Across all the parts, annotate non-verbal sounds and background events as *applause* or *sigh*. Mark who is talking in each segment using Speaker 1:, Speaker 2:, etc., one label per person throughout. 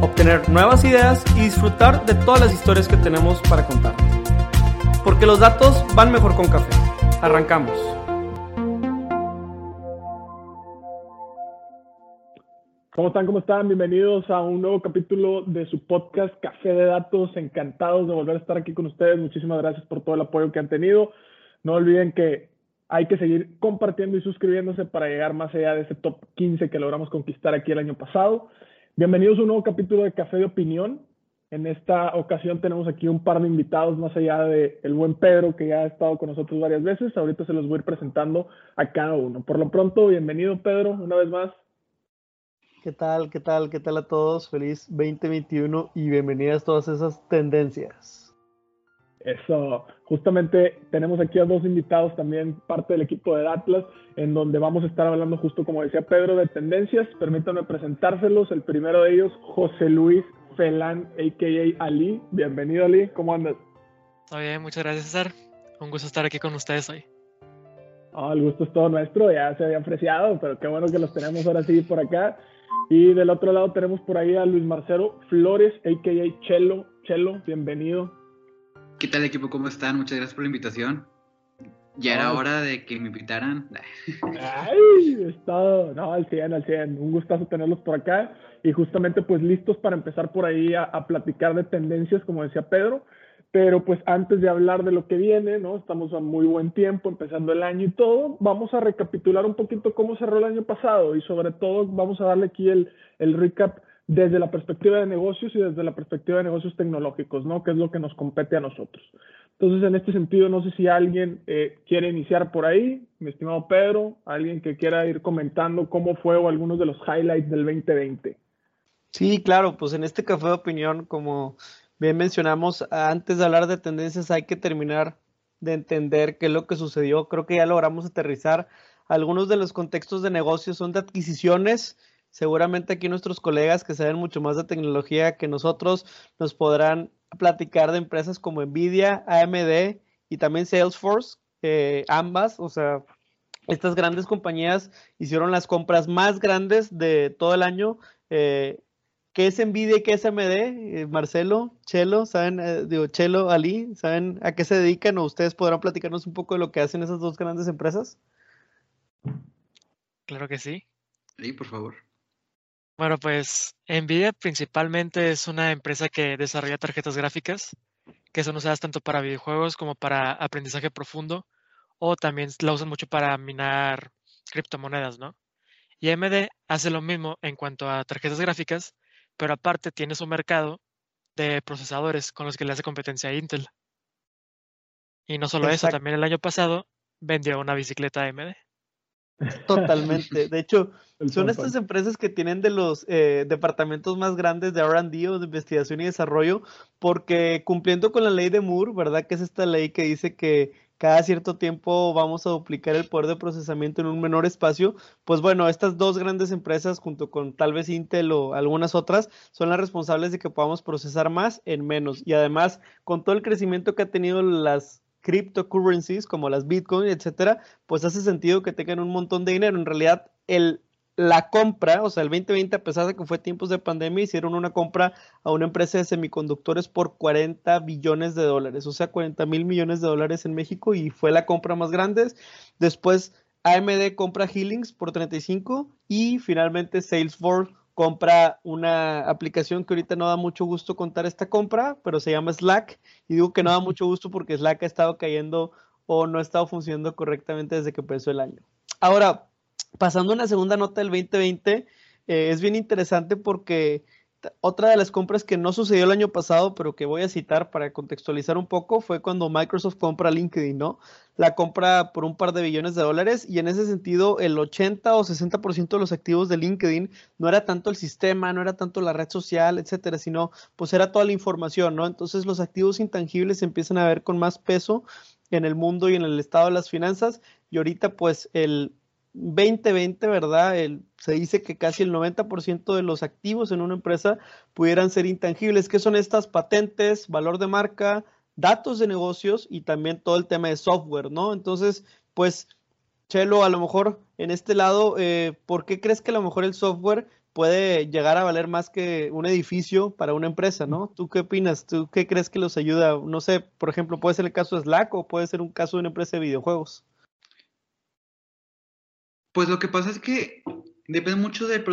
Speaker 1: obtener nuevas ideas y disfrutar de todas las historias que tenemos para contar. Porque los datos van mejor con café. Arrancamos.
Speaker 2: ¿Cómo están? ¿Cómo están? Bienvenidos a un nuevo capítulo de su podcast Café de Datos. Encantados de volver a estar aquí con ustedes. Muchísimas gracias por todo el apoyo que han tenido. No olviden que hay que seguir compartiendo y suscribiéndose para llegar más allá de ese top 15 que logramos conquistar aquí el año pasado. Bienvenidos a un nuevo capítulo de Café de Opinión. En esta ocasión tenemos aquí un par de invitados más allá de el buen Pedro que ya ha estado con nosotros varias veces. Ahorita se los voy a ir presentando a cada uno. Por lo pronto, bienvenido Pedro, una vez más.
Speaker 3: ¿Qué tal? ¿Qué tal? ¿Qué tal a todos? Feliz 2021 y bienvenidas todas esas tendencias.
Speaker 2: Eso, justamente tenemos aquí a dos invitados también, parte del equipo de Atlas, en donde vamos a estar hablando justo como decía Pedro de tendencias. Permítanme presentárselos. El primero de ellos, José Luis Felán, a.k.a. Ali. Bienvenido Ali, ¿cómo andas?
Speaker 4: Está bien, muchas gracias César. Un gusto estar aquí con ustedes hoy.
Speaker 2: Oh, el gusto es todo nuestro, ya se había apreciado, pero qué bueno que los tenemos ahora sí por acá. Y del otro lado tenemos por ahí a Luis Marcelo Flores, a.k.a. Chelo. Chelo, bienvenido.
Speaker 5: ¿Qué tal equipo? ¿Cómo están? Muchas gracias por la invitación. Ya era hora de que me invitaran. *laughs*
Speaker 2: Ay, está, no, al 100, al 100. Un gustazo tenerlos por acá y justamente pues listos para empezar por ahí a, a, platicar de tendencias, como decía Pedro. Pero pues antes de hablar de lo que viene, ¿no? Estamos a muy buen tiempo, empezando el año y todo. Vamos a recapitular un poquito cómo cerró el año pasado y sobre todo vamos a darle aquí el, el recap desde la perspectiva de negocios y desde la perspectiva de negocios tecnológicos, ¿no? Que es lo que nos compete a nosotros. Entonces, en este sentido, no sé si alguien eh, quiere iniciar por ahí, mi estimado Pedro, alguien que quiera ir comentando cómo fue o algunos de los highlights del 2020.
Speaker 3: Sí, claro, pues en este café de opinión, como bien mencionamos, antes de hablar de tendencias hay que terminar de entender qué es lo que sucedió. Creo que ya logramos aterrizar. Algunos de los contextos de negocios son de adquisiciones, Seguramente aquí nuestros colegas que saben mucho más de tecnología que nosotros nos podrán platicar de empresas como Nvidia, AMD y también Salesforce, eh, ambas, o sea, estas grandes compañías hicieron las compras más grandes de todo el año. Eh, ¿Qué es Nvidia y qué es AMD? Eh, Marcelo, Chelo, ¿saben? digo, Chelo, Ali, ¿saben a qué se dedican o ustedes podrán platicarnos un poco de lo que hacen esas dos grandes empresas?
Speaker 4: Claro que sí.
Speaker 5: Sí, por favor.
Speaker 4: Bueno, pues Nvidia principalmente es una empresa que desarrolla tarjetas gráficas que son usadas tanto para videojuegos como para aprendizaje profundo o también la usan mucho para minar criptomonedas, ¿no? Y AMD hace lo mismo en cuanto a tarjetas gráficas, pero aparte tiene su mercado de procesadores con los que le hace competencia a Intel. Y no solo eso, también el año pasado vendió una bicicleta AMD.
Speaker 3: Totalmente. De hecho, *laughs* son estas empresas que tienen de los eh, departamentos más grandes de RD o de investigación y desarrollo, porque cumpliendo con la ley de Moore, ¿verdad? Que es esta ley que dice que cada cierto tiempo vamos a duplicar el poder de procesamiento en un menor espacio, pues bueno, estas dos grandes empresas, junto con tal vez Intel o algunas otras, son las responsables de que podamos procesar más en menos. Y además, con todo el crecimiento que ha tenido las cryptocurrencies como las Bitcoin, etcétera, pues hace sentido que tengan un montón de dinero. En realidad, el, la compra, o sea, el 2020, a pesar de que fue tiempos de pandemia, hicieron una compra a una empresa de semiconductores por 40 billones de dólares, o sea, 40 mil millones de dólares en México y fue la compra más grande. Después, AMD compra Healings por 35 y finalmente Salesforce compra una aplicación que ahorita no da mucho gusto contar esta compra, pero se llama Slack. Y digo que no da mucho gusto porque Slack ha estado cayendo o no ha estado funcionando correctamente desde que empezó el año. Ahora, pasando a una segunda nota del 2020, eh, es bien interesante porque otra de las compras que no sucedió el año pasado, pero que voy a citar para contextualizar un poco, fue cuando Microsoft compra LinkedIn, ¿no? La compra por un par de billones de dólares y en ese sentido el 80 o 60% de los activos de LinkedIn no era tanto el sistema, no era tanto la red social, etcétera, sino pues era toda la información, ¿no? Entonces los activos intangibles se empiezan a ver con más peso en el mundo y en el estado de las finanzas y ahorita pues el 2020, ¿verdad? se dice que casi el 90% de los activos en una empresa pudieran ser intangibles. ¿Qué son estas patentes, valor de marca, datos de negocios y también todo el tema de software, ¿no? Entonces, pues, Chelo, a lo mejor en este lado, eh, ¿por qué crees que a lo mejor el software puede llegar a valer más que un edificio para una empresa, ¿no? ¿Tú qué opinas? ¿Tú qué crees que los ayuda? No sé, por ejemplo, puede ser el caso de Slack o puede ser un caso de una empresa de videojuegos.
Speaker 5: Pues lo que pasa es que depende mucho del,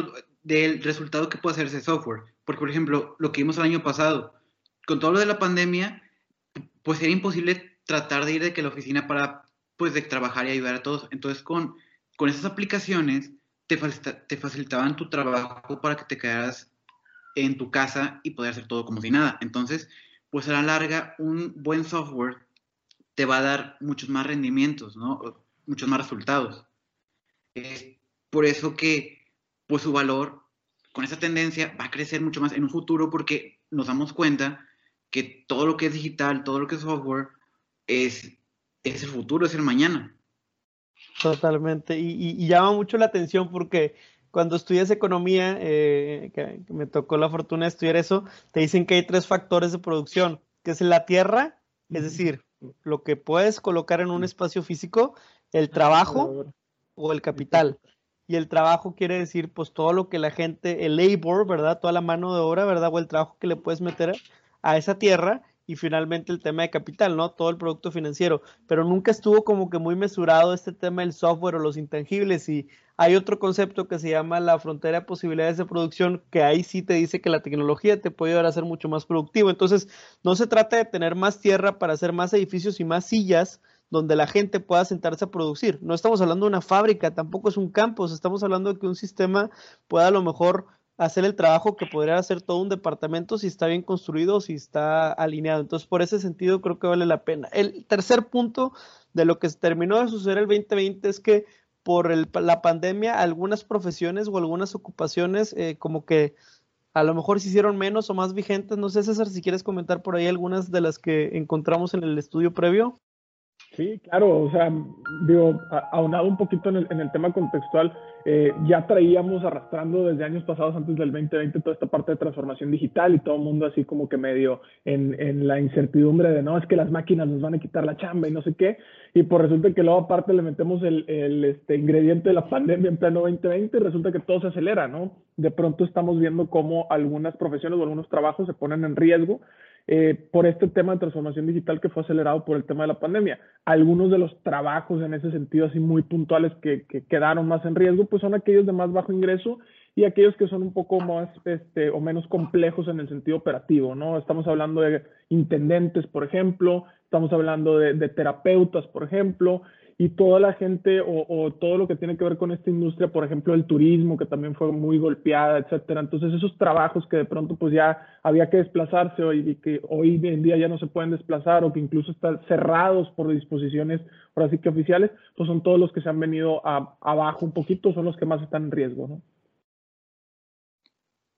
Speaker 5: del resultado que pueda hacer ese software. Porque, por ejemplo, lo que vimos el año pasado, con todo lo de la pandemia, pues era imposible tratar de ir de que la oficina para, pues, de trabajar y ayudar a todos. Entonces, con, con esas aplicaciones, te, te facilitaban tu trabajo para que te quedaras en tu casa y poder hacer todo como si nada. Entonces, pues a la larga, un buen software te va a dar muchos más rendimientos, ¿no? Muchos más resultados. Es por eso que pues su valor con esa tendencia va a crecer mucho más en un futuro porque nos damos cuenta que todo lo que es digital, todo lo que es software es, es el futuro, es el mañana.
Speaker 3: Totalmente. Y, llama mucho la atención porque cuando estudias economía, eh, que, me tocó la fortuna de estudiar eso, te dicen que hay tres factores de producción, que es la tierra, es decir, lo que puedes colocar en un espacio físico, el trabajo o el capital. Y el trabajo quiere decir, pues, todo lo que la gente, el labor, ¿verdad? Toda la mano de obra, ¿verdad? O el trabajo que le puedes meter a esa tierra y finalmente el tema de capital, ¿no? Todo el producto financiero. Pero nunca estuvo como que muy mesurado este tema del software o los intangibles. Y hay otro concepto que se llama la frontera de posibilidades de producción, que ahí sí te dice que la tecnología te puede ayudar a ser mucho más productivo. Entonces, no se trata de tener más tierra para hacer más edificios y más sillas, donde la gente pueda sentarse a producir. No estamos hablando de una fábrica, tampoco es un campus, estamos hablando de que un sistema pueda a lo mejor hacer el trabajo que podría hacer todo un departamento si está bien construido, si está alineado. Entonces, por ese sentido, creo que vale la pena. El tercer punto de lo que terminó de suceder el 2020 es que por la pandemia, algunas profesiones o algunas ocupaciones eh, como que a lo mejor se hicieron menos o más vigentes. No sé, César, si quieres comentar por ahí algunas de las que encontramos en el estudio previo.
Speaker 2: Sí, claro, o sea, digo, aunado un poquito en el, en el tema contextual, eh, ya traíamos arrastrando desde años pasados, antes del 2020, toda esta parte de transformación digital y todo el mundo así como que medio en, en la incertidumbre de no, es que las máquinas nos van a quitar la chamba y no sé qué, y pues resulta que luego aparte le metemos el, el este, ingrediente de la pandemia en pleno 2020 y resulta que todo se acelera, ¿no? De pronto estamos viendo cómo algunas profesiones o algunos trabajos se ponen en riesgo eh, por este tema de transformación digital que fue acelerado por el tema de la pandemia. Algunos de los trabajos en ese sentido así muy puntuales que, quedaron más en riesgo, pues son aquellos de más bajo ingreso y aquellos que son un poco más este, o menos complejos en el sentido operativo, ¿no? Estamos hablando de intendentes, por ejemplo, estamos hablando de, de terapeutas, por ejemplo, y toda la gente o, todo lo que tiene que ver con esta industria, por ejemplo, el turismo, que también fue muy golpeada, etcétera. Entonces, esos trabajos que de pronto pues ya había que desplazarse hoy y que hoy en día ya no se pueden desplazar o que incluso están cerrados por disposiciones, por así que oficiales, pues son todos los que se han venido abajo un poquito, son los que más están en riesgo.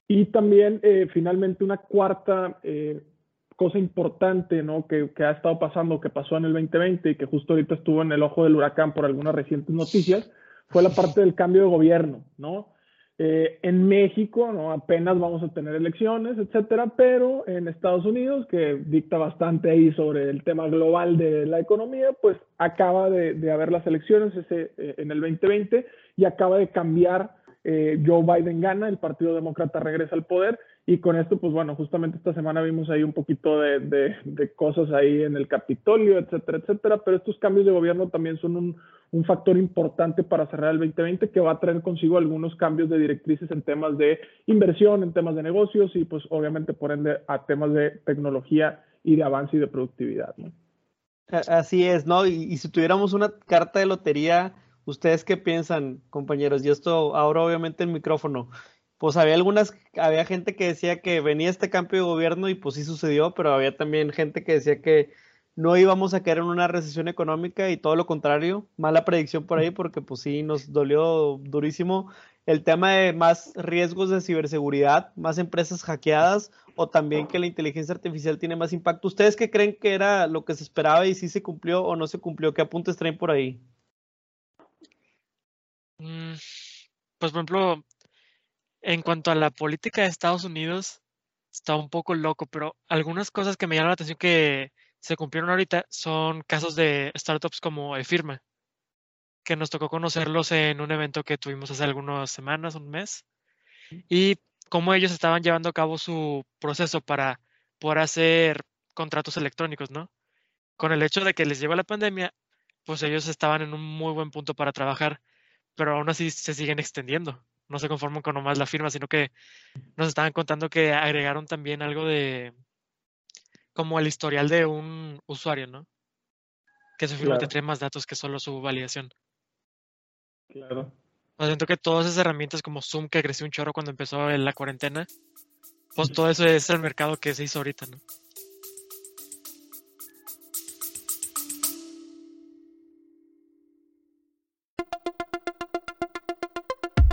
Speaker 2: Y también, eh, finalmente, una cuarta eh, cosa importante ¿no? que, ha estado pasando, que pasó en el 2020 y que justo ahorita estuvo en el ojo del huracán por algunas recientes noticias, fue la parte del cambio de gobierno, ¿no? Eh, en México, ¿no? Apenas vamos a tener elecciones, etcétera, pero en Estados Unidos, que dicta bastante ahí sobre el tema global de la economía, pues acaba de, haber las elecciones ese, eh, en el 2020 y acaba de cambiar eh, Joe Biden gana, el Partido Demócrata regresa al poder y con esto, pues bueno, justamente esta semana vimos ahí un poquito de, de, cosas ahí en el Capitolio, etcétera, etcétera, pero estos cambios de gobierno también son un, un, factor importante para cerrar el 2020 que va a traer consigo algunos cambios de directrices en temas de inversión, en temas de negocios y pues obviamente por ende a temas de tecnología y de avance y de productividad.
Speaker 3: Así es, ¿no? Y, y si tuviéramos una carta de lotería, ¿ustedes qué piensan, compañeros? Y esto ahora obviamente el micrófono pues había algunas, había gente que decía que venía este cambio de gobierno y pues sí sucedió, pero había también gente que decía que no íbamos a caer en una recesión económica y todo lo contrario, mala predicción por ahí porque pues sí nos dolió durísimo el tema de más riesgos de ciberseguridad, más empresas hackeadas o también que la inteligencia artificial tiene más impacto. ¿Ustedes qué creen que era lo que se esperaba y si se cumplió o no se cumplió? ¿Qué apuntes traen por ahí?
Speaker 4: Mm, pues por ejemplo, en cuanto a la política de Estados Unidos, está un poco loco, pero algunas cosas que me llaman la atención que se cumplieron ahorita son casos de startups como Efirma que nos tocó conocerlos en un evento que tuvimos hace algunas semanas, un mes, y cómo ellos estaban llevando a cabo su proceso para poder hacer contratos electrónicos, ¿no? Con el hecho de que les llegó la pandemia, pues ellos estaban en un muy buen punto para trabajar, pero aún así se siguen extendiendo. No se conforman con nomás la firma, sino que nos estaban contando que agregaron también algo de como el historial de un usuario, ¿no? Que su firma tendría más datos que solo su validación.
Speaker 2: Claro.
Speaker 4: siento que todas esas herramientas como Zoom que creció un chorro cuando empezó la cuarentena, pues todo eso es el mercado que se hizo ahorita, ¿no?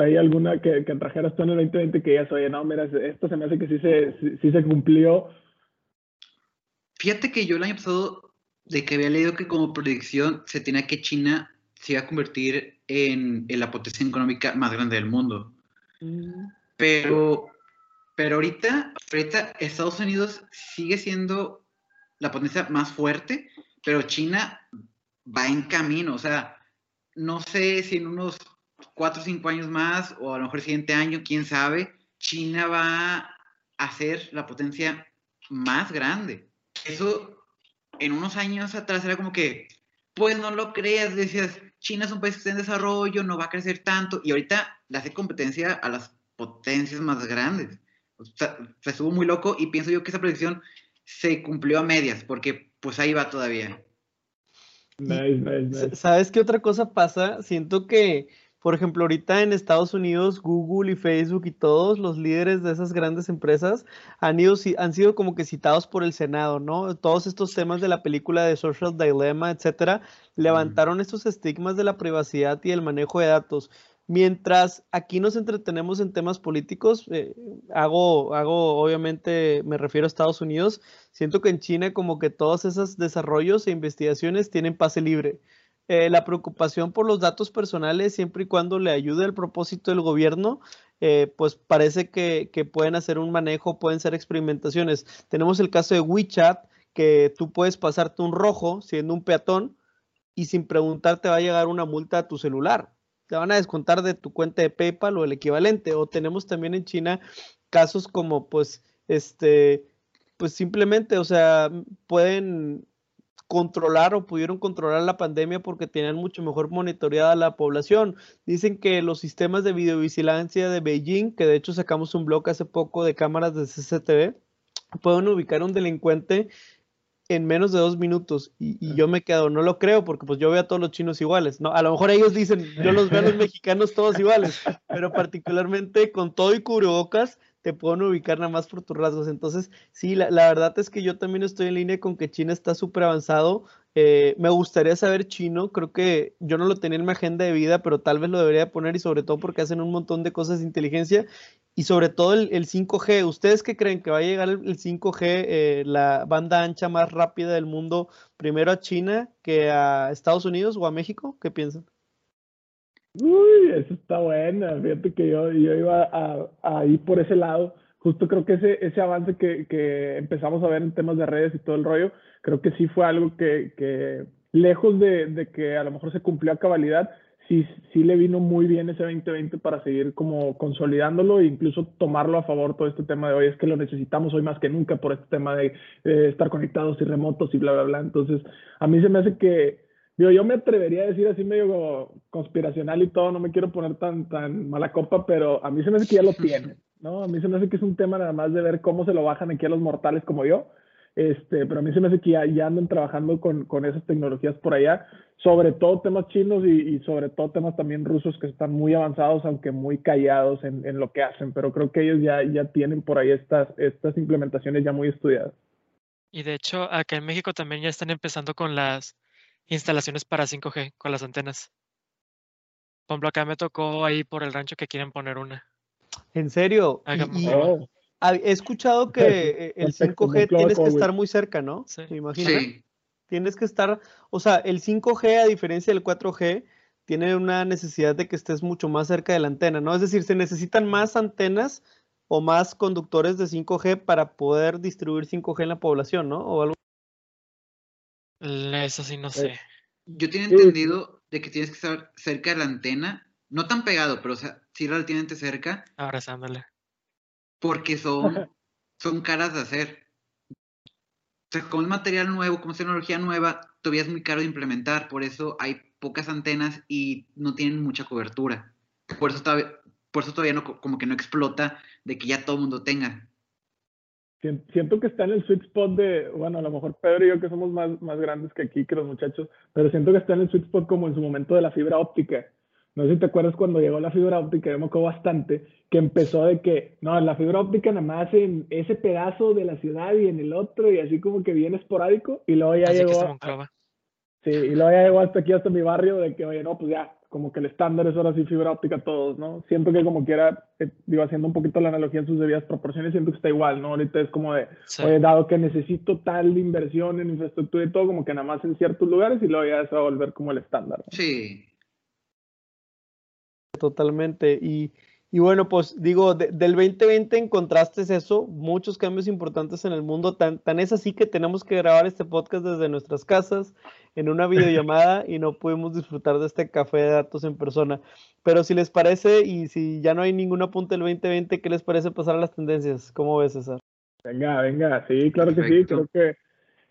Speaker 2: por ahí alguna que, que trajeras tú en el 2020 que ya oye, no, mira, esto se me hace que sí se, sí, se cumplió.
Speaker 5: Fíjate que yo el año pasado, de que había leído que como predicción se tenía que China se iba a convertir en, en la potencia económica más grande del mundo. Mm. Pero, pero ahorita, ahorita Estados Unidos sigue siendo la potencia más fuerte, pero China va en camino. O sea, no sé si en unos cuatro o cinco años más, o a lo mejor el siguiente año, quién sabe, China va a ser la potencia más grande. Eso en unos años atrás era como que, pues no lo creas, decías, China es un país que está en desarrollo, no va a crecer tanto, y ahorita le hace competencia a las potencias más grandes. O sea, se estuvo muy loco y pienso yo que esa predicción se cumplió a medias, porque pues ahí va todavía.
Speaker 3: ¿Sabes qué otra cosa pasa? Siento que por ejemplo, ahorita en Estados Unidos, Google y Facebook y todos los líderes de esas grandes empresas han, ido, han sido como que citados por el Senado, ¿no? Todos estos temas de la película de Social Dilemma, etcétera, levantaron estos estigmas de la privacidad y el manejo de datos. Mientras aquí nos entretenemos en temas políticos, eh, hago, hago, obviamente, me refiero a Estados Unidos, siento que en China como que todos esos desarrollos e investigaciones tienen pase libre. Eh, la preocupación por los datos personales, siempre y cuando le ayude al propósito del gobierno, eh, pues parece que, pueden hacer un manejo, pueden ser experimentaciones. Tenemos el caso de WeChat, que tú puedes pasarte un rojo siendo un peatón y sin preguntar te va a llegar una multa a tu celular. Te van a descontar de tu cuenta de PayPal o el equivalente. O tenemos también en China casos como pues este pues simplemente, o sea, pueden controlar o pudieron controlar la pandemia porque tenían mucho mejor monitoreada la población. Dicen que los sistemas de videovigilancia de Beijing, que de hecho sacamos un blog hace poco de cámaras de CCTV, pueden ubicar a un delincuente en menos de dos minutos y, yo me quedo, no lo creo porque pues yo veo a todos los chinos iguales, ¿no? A lo mejor ellos dicen, yo los veo a los *laughs* mexicanos todos iguales, pero particularmente con todo y cubrebocas, te pueden ubicar nada más por tus rasgos. Entonces, sí, la, verdad es que yo también estoy en línea con que China está súper avanzado. Eh, me gustaría saber chino, creo que yo no lo tenía en mi agenda de vida, pero tal vez lo debería poner y sobre todo porque hacen un montón de cosas de inteligencia y sobre todo el, 5G. ¿Ustedes qué creen que va a llegar el, 5G, eh, la banda ancha más rápida del mundo, primero a China que a Estados Unidos o a México? ¿Qué piensan?
Speaker 2: Uy, eso está buena. Fíjate que yo, yo iba a, a, ir por ese lado. Justo creo que ese, ese avance que, que, empezamos a ver en temas de redes y todo el rollo, creo que sí fue algo que, que lejos de, de, que a lo mejor se cumplió a cabalidad, sí, sí le vino muy bien ese 2020 para seguir como consolidándolo e incluso tomarlo a favor todo este tema de hoy. Es que lo necesitamos hoy más que nunca por este tema de estar conectados y remotos y bla, bla, bla. Entonces, a mí se me hace que yo me atrevería a decir así medio conspiracional y todo, no me quiero poner tan, tan mala copa, pero a mí se me hace que ya lo tienen, ¿no? A mí se me hace que es un tema nada más de ver cómo se lo bajan aquí a los mortales como yo, este, pero a mí se me hace que ya, ya andan trabajando con, con, esas tecnologías por allá, sobre todo temas chinos y, y, sobre todo temas también rusos que están muy avanzados, aunque muy callados en, en, lo que hacen, pero creo que ellos ya, ya tienen por ahí estas, estas implementaciones ya muy estudiadas.
Speaker 4: Y de hecho, acá en México también ya están empezando con las instalaciones para 5G con las antenas. Por ejemplo, acá me tocó ahí por el rancho que quieren poner una.
Speaker 3: ¿En serio? he escuchado que eh, el 5G tienes que estar muy cerca, ¿no?
Speaker 4: Sí.
Speaker 3: Me imagino. Tienes que estar, o sea, el 5G a diferencia del 4G tiene una necesidad de que estés mucho más cerca de la antena, ¿no? Es decir, se necesitan más antenas o más conductores de 5G para poder distribuir 5G en la población, ¿no? O algo
Speaker 4: eso sí, no eh, sé.
Speaker 5: Yo tengo entendido de que tienes que estar cerca de la antena, no tan pegado, pero o sea, sí relativamente cerca.
Speaker 4: Abrazándole.
Speaker 5: Porque son, son caras de hacer. O sea, como es material nuevo, como es tecnología nueva, todavía es muy caro de implementar, por eso hay pocas antenas y no tienen mucha cobertura. Por eso todavía, por eso todavía no, como que no explota de que ya todo el mundo tenga
Speaker 2: siento que está en el sweet spot de, bueno, a lo mejor Pedro y yo que somos más, más grandes que aquí, que los muchachos, pero siento que está en el sweet spot como en su momento de la fibra óptica. No sé si te acuerdas cuando llegó la fibra óptica, yo me acuerdo bastante, que empezó de que, no, la fibra óptica nada más en ese pedazo de la ciudad y en el otro, y así como que bien esporádico, y luego ya llegó... sí, y luego ya llegó hasta aquí, hasta mi barrio, de que, oye, no, pues ya, como que el estándar es ahora sí fibra óptica todos, ¿no? Siento que como quiera, eh, digo, haciendo un poquito la analogía en sus debidas proporciones, siento que está igual, ¿no? Ahorita es como de, oye, dado que necesito tal inversión en infraestructura y todo, como que nada más en ciertos lugares y luego ya se va a volver como el estándar.
Speaker 5: Sí.
Speaker 3: Totalmente. Y y bueno, pues digo, del 2020 encontraste eso, muchos cambios importantes en el mundo, tan, tan es así que tenemos que grabar este podcast desde nuestras casas en una videollamada *laughs* y no pudimos disfrutar de este café de datos en persona. Pero si les parece y si ya no hay ningún apunte del 2020, ¿qué les parece pasar a las tendencias? ¿Cómo ves, César?
Speaker 2: Venga, venga, sí, claro que sí, creo que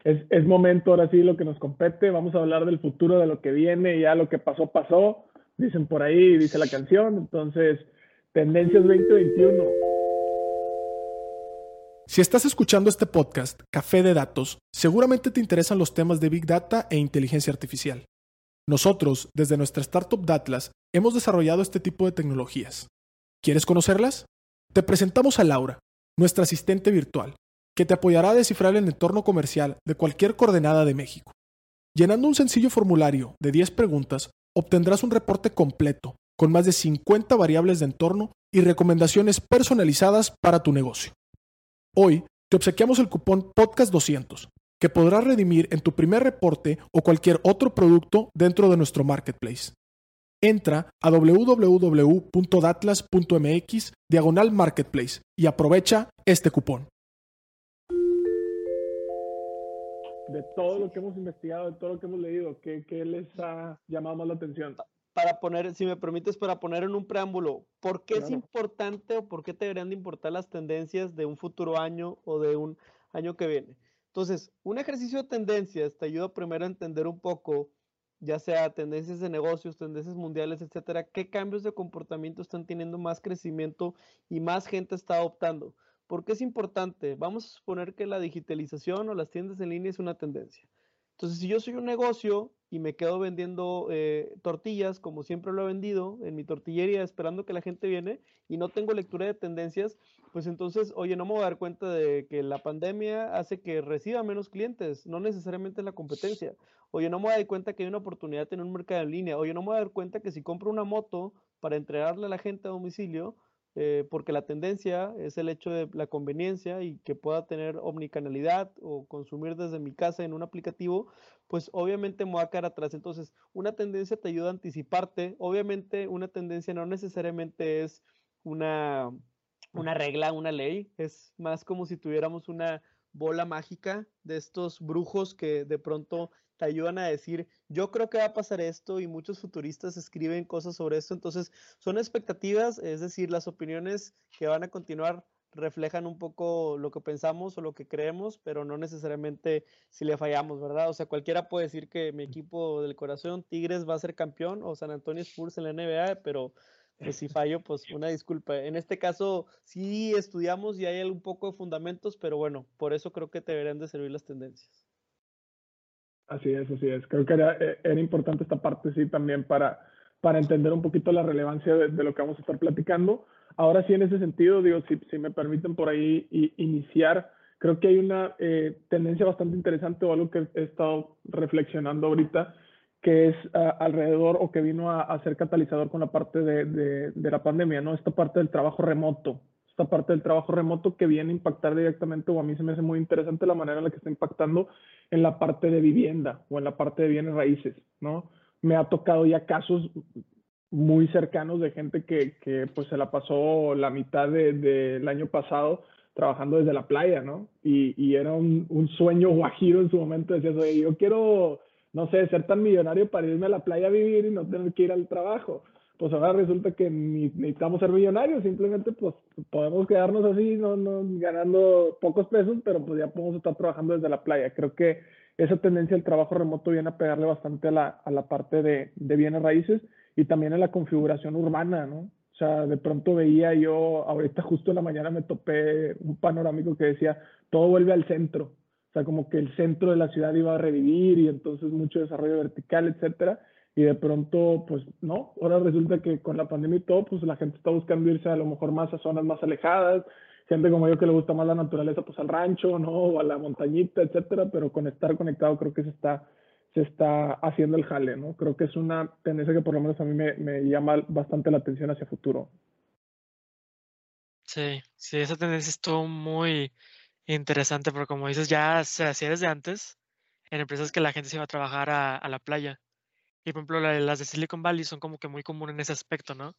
Speaker 2: es, es momento ahora sí lo que nos compete, vamos a hablar del futuro, de lo que viene, ya lo que pasó, pasó, dicen por ahí, dice la *laughs* canción, entonces... Tendencias 2021.
Speaker 1: Si estás escuchando este podcast, Café de Datos, seguramente te interesan los temas de Big Data e inteligencia artificial. Nosotros, desde nuestra startup Datlas, hemos desarrollado este tipo de tecnologías. ¿Quieres conocerlas? Te presentamos a Laura, nuestra asistente virtual, que te apoyará a descifrar el entorno comercial de cualquier coordenada de México. Llenando un sencillo formulario de 10 preguntas, obtendrás un reporte completo con más de 50 variables de entorno y recomendaciones personalizadas para tu negocio. Hoy te obsequiamos el cupón Podcast200, que podrás redimir en tu primer reporte o cualquier otro producto dentro de nuestro marketplace. Entra a www.datlas.mx diagonal marketplace y aprovecha este cupón.
Speaker 2: De todo lo que hemos investigado, de todo lo que hemos leído, ¿qué, qué les ha llamado más la atención?
Speaker 3: Para poner, si me permites, para poner en un preámbulo, ¿por qué es importante o por qué te deberían de importar las tendencias de un futuro año o de un año que viene? Entonces, un ejercicio de tendencias te ayuda primero a entender un poco, ya sea tendencias de negocios, tendencias mundiales, etcétera, qué cambios de comportamiento están teniendo más crecimiento y más gente está adoptando. ¿Por qué es importante? Vamos a suponer que la digitalización o las tiendas en línea es una tendencia. Entonces, si yo soy un negocio y me quedo vendiendo eh, tortillas como siempre lo he vendido en mi tortillería esperando que la gente viene y no tengo lectura de tendencias, pues entonces, oye, no me voy a dar cuenta de que la pandemia hace que reciba menos clientes, no necesariamente la competencia. Oye, no me voy a dar cuenta que hay una oportunidad en un mercado en línea. Oye, no me voy a dar cuenta que si compro una moto para entregarle a la gente a domicilio, eh, porque la tendencia es el hecho de la conveniencia y que pueda tener omnicanalidad o consumir desde mi casa en un aplicativo, pues obviamente me voy a quedar atrás. Entonces, una tendencia te ayuda a anticiparte. Obviamente, una tendencia no necesariamente es una, una regla, una ley, es más como si tuviéramos una bola mágica de estos brujos que de pronto te ayudan a decir, yo creo que va a pasar esto y muchos futuristas escriben cosas sobre esto. Entonces, son expectativas, es decir, las opiniones que van a continuar reflejan un poco lo que pensamos o lo que creemos, pero no necesariamente si le fallamos, ¿verdad? O sea, cualquiera puede decir que mi equipo del corazón, Tigres, va a ser campeón o San Antonio Spurs en la NBA, pero si fallo, pues una disculpa. En este caso, sí estudiamos y hay un poco de fundamentos, pero bueno, por eso creo que te deberían de servir las tendencias.
Speaker 2: Así es, así es. Creo que era, eh, era importante esta parte, sí, también para, para entender un poquito la relevancia de, lo que vamos a estar platicando. Ahora sí, en ese sentido, digo, si, si me permiten por ahí iniciar, creo que hay una eh, tendencia bastante interesante o algo que he estado reflexionando ahorita, que es ah, alrededor o que vino a, ser catalizador con la parte de, de, de, la pandemia, ¿no? Esta parte del trabajo remoto, esta parte del trabajo remoto que viene a impactar directamente, o a mí se me hace muy interesante la manera en la que está impactando en la parte de vivienda o en la parte de bienes raíces, ¿no? Me ha tocado ya casos muy cercanos de gente que, que pues se la pasó la mitad del de, año pasado trabajando desde la playa, ¿no? Y, y era un, un, sueño guajiro en su momento, decías, oye, yo quiero, no sé, ser tan millonario para irme a la playa a vivir y no tener que ir al trabajo pues ahora resulta que ni, necesitamos ser millonarios, simplemente pues podemos quedarnos así, no, no, ganando pocos pesos, pero pues ya podemos estar trabajando desde la playa. Creo que esa tendencia del trabajo remoto viene a pegarle bastante a la, a la parte de, de bienes raíces y también a la configuración urbana, ¿no? O sea, de pronto veía yo, ahorita justo en la mañana me topé un panorámico que decía, todo vuelve al centro. O sea, como que el centro de la ciudad iba a revivir y entonces mucho desarrollo vertical, etcétera y de pronto, pues no, ahora resulta que con la pandemia y todo, pues la gente está buscando irse a lo mejor más a zonas más alejadas, gente como yo que le gusta más la naturaleza, pues al rancho, ¿no? O a la montañita, etcétera, pero con estar conectado creo que se está, se está haciendo el jale, ¿no? Creo que es una tendencia que por lo menos a mí me, llama bastante la atención hacia futuro.
Speaker 4: Sí, sí, esa tendencia estuvo muy interesante, porque como dices, ya se hacía desde antes en empresas que la gente se iba a trabajar a, a la playa. Y por ejemplo, las de Silicon Valley son como que muy comunes en ese aspecto, ¿no?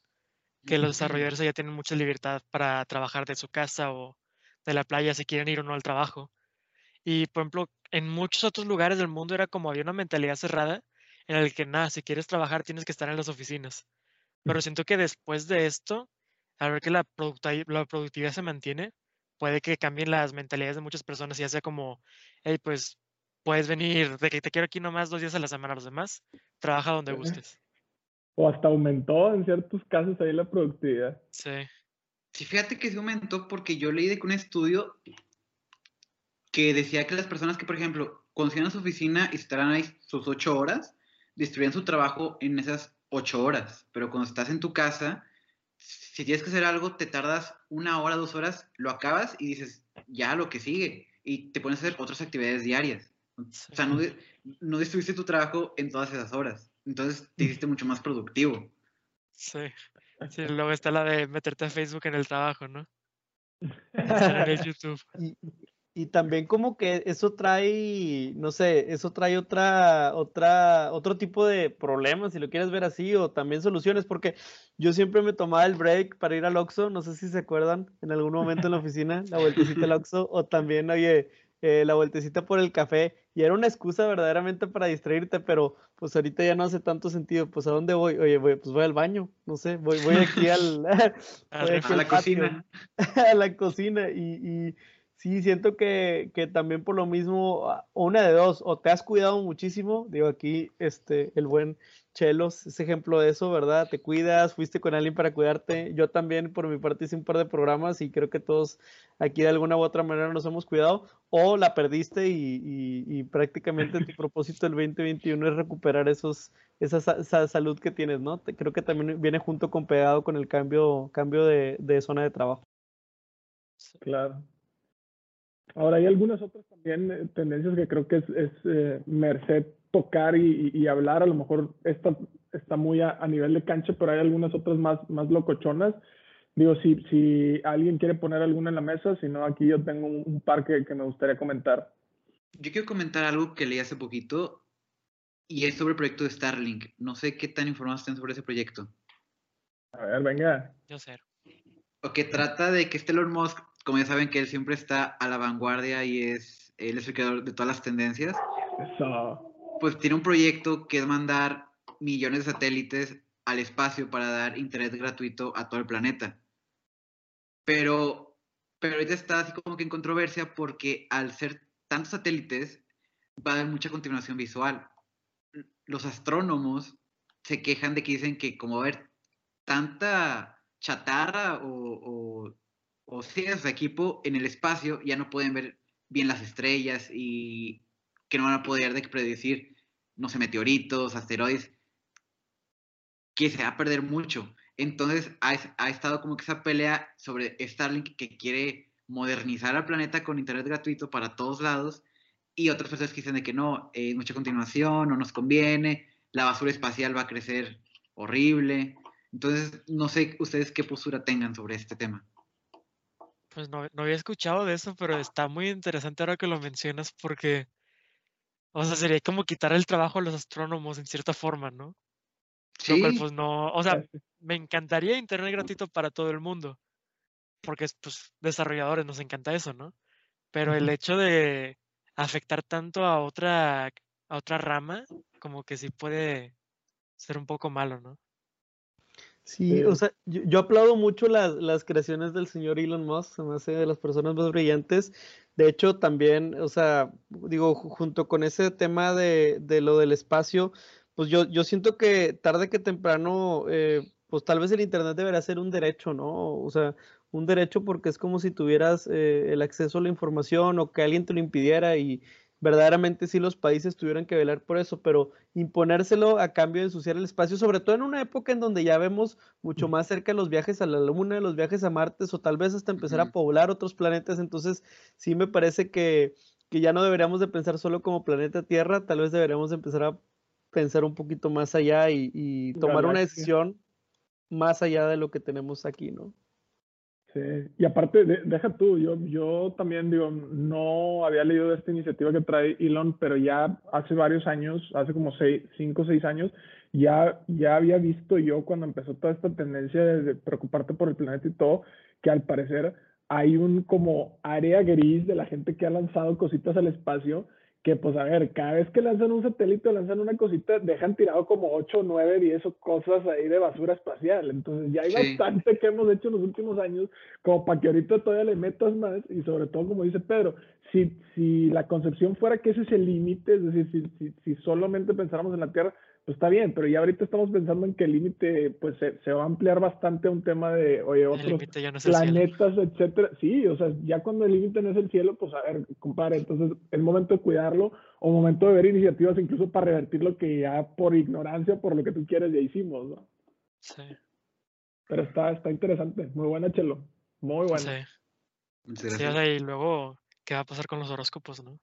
Speaker 4: Que los desarrolladores ya tienen mucha libertad para trabajar de su casa o de la playa si quieren ir o no al trabajo. Y por ejemplo, en muchos otros lugares del mundo era como había una mentalidad cerrada en el que nada, si quieres trabajar tienes que estar en las oficinas. Pero siento que después de esto, a ver que la, la productividad se mantiene, puede que cambien las mentalidades de muchas personas y ya sea como, hey, pues puedes venir, de que te quiero aquí nomás dos días a la semana, los demás, trabaja donde gustes.
Speaker 2: O hasta aumentó en ciertos casos ahí la productividad.
Speaker 4: Sí.
Speaker 5: Sí, fíjate que se aumentó porque yo leí de un estudio que decía que las personas que, por ejemplo, a su oficina y estarán ahí sus ocho horas, destruían su trabajo en esas ocho horas. Pero cuando estás en tu casa, si tienes que hacer algo, te tardas una hora, dos horas, lo acabas y dices, ya lo que sigue. Y te pones a hacer otras actividades diarias. O sea, no, no destruiste tu trabajo en todas esas horas. Entonces te hiciste mucho más productivo.
Speaker 4: Sí. sí. Luego está la de meterte a Facebook en el trabajo, ¿no? en el *laughs* YouTube.
Speaker 3: Y, y también como que eso trae, no sé, eso trae otra, otra, otro tipo de problemas, si lo quieres ver así, o también soluciones, porque yo siempre me tomaba el break para ir al Oxxo, no sé si se acuerdan, en algún momento en la oficina, la vueltecita al Oxxo, o también, oye, eh, la vueltecita por el café y era una excusa verdaderamente para distraerte, pero pues ahorita ya no hace tanto sentido. Pues a dónde voy? Oye, voy, pues voy al baño, no sé, voy, voy aquí al, *laughs*
Speaker 5: a la cocina. *laughs*
Speaker 3: a la cocina y, y Sí, siento que, también por lo mismo, ah, una de dos, o te has cuidado muchísimo, digo aquí, este, el buen Chelos es ejemplo de eso, ¿verdad? Te cuidas, fuiste con alguien para cuidarte. Yo también, por mi parte, hice un par de programas y creo que todos aquí de alguna u otra manera nos hemos cuidado, o la perdiste y, prácticamente tu *laughs* propósito del 2021 es recuperar esos, esa, salud que tienes, ¿no? creo que también viene junto con pegado con el cambio, cambio de, de zona de trabajo.
Speaker 2: Claro. Ahora, hay algunas otras también eh, tendencias que creo que es, es eh, merced tocar y, hablar. A lo mejor esta está muy a, nivel de cancha, pero hay algunas otras más, más locochonas. Digo, si, si alguien quiere poner alguna en la mesa, si no, aquí yo tengo un, par que, que, me gustaría comentar.
Speaker 5: Yo quiero comentar algo que leí hace poquito y es sobre el proyecto de Starlink. No sé qué tan informados estén sobre ese proyecto.
Speaker 2: A ver, venga.
Speaker 4: Yo sé.
Speaker 5: O que trata de que este Elon Musk como ya saben que él siempre está a la vanguardia y es, él es el creador de todas las tendencias. Pues tiene un proyecto que es mandar millones de satélites al espacio para dar internet gratuito a todo el planeta. Pero, pero ahorita está así como que en controversia porque al ser tantos satélites va a haber mucha continuación visual. Los astrónomos se quejan de que dicen que como va a haber tanta chatarra o o seas de equipo en el espacio ya no pueden ver bien las estrellas y que no van a poder de predecir, no sé, meteoritos, asteroides, que se va a perder mucho. Entonces ha, ha, estado como que esa pelea sobre Starlink que quiere modernizar al planeta con internet gratuito para todos lados y otras personas dicen de que no, es mucha continuación, no nos conviene, la basura espacial va a crecer horrible. Entonces, no sé ustedes qué postura tengan sobre este tema.
Speaker 4: Pues no, había escuchado de eso, pero está muy interesante ahora que lo mencionas porque, o sea, sería como quitar el trabajo a los astrónomos en cierta forma, ¿no? Sí. pues no, o sea, me encantaría internet gratuito para todo el mundo, porque pues desarrolladores nos encanta eso, ¿no? Pero el hecho de afectar tanto a otra, a otra rama, como que sí puede ser un poco malo, ¿no?
Speaker 3: Sí, o sea, yo, aplaudo mucho las, las, creaciones del señor Elon Musk, se me hace de las personas más brillantes. De hecho, también, o sea, digo, junto con ese tema de, de lo del espacio, pues yo, yo siento que tarde que temprano, eh, pues tal vez el Internet debería ser un derecho, ¿no? O sea, un derecho porque es como si tuvieras eh, el acceso a la información o que alguien te lo impidiera y, verdaderamente sí los países tuvieran que velar por eso, pero imponérselo a cambio de ensuciar el espacio, sobre todo en una época en donde ya vemos mucho más cerca los viajes a la Luna, los viajes a Marte, o tal vez hasta empezar a poblar otros planetas, entonces sí me parece que, que ya no deberíamos de pensar solo como planeta Tierra, tal vez deberíamos de empezar a pensar un poquito más allá y, y tomar una decisión más allá de lo que tenemos aquí, ¿no?
Speaker 2: Y aparte, deja tú, yo, yo también digo, no había leído de esta iniciativa que trae Elon, pero ya hace varios años, hace como cinco o seis años, ya, ya había visto yo cuando empezó toda esta tendencia de preocuparte por el planeta y todo, que al parecer hay un como área gris de la gente que ha lanzado cositas al espacio que pues a ver, cada vez que lanzan un satélite o lanzan una cosita, dejan tirado como 8, 9, 10 cosas ahí de basura espacial. Entonces ya hay bastante que hemos hecho en los últimos años como para que ahorita todavía le metas más y sobre todo como dice Pedro, si, si la concepción fuera que ese es el límite, es decir, si, si, si solamente pensáramos en la Tierra, pues está bien, pero ya ahorita estamos pensando en que el límite pues se, va a ampliar bastante a un tema de, oye, otros planetas, etcétera. Sí, o sea, ya cuando el límite no es el cielo, pues a ver, compadre, entonces es momento de cuidarlo o momento de ver iniciativas incluso para revertir lo que ya por ignorancia, por lo que tú quieres, ya hicimos, ¿no? Sí. Pero está, está interesante, muy buena, Chelo, muy buena.
Speaker 4: Sí. Sí, y luego, ¿qué va a pasar con los horóscopos, no?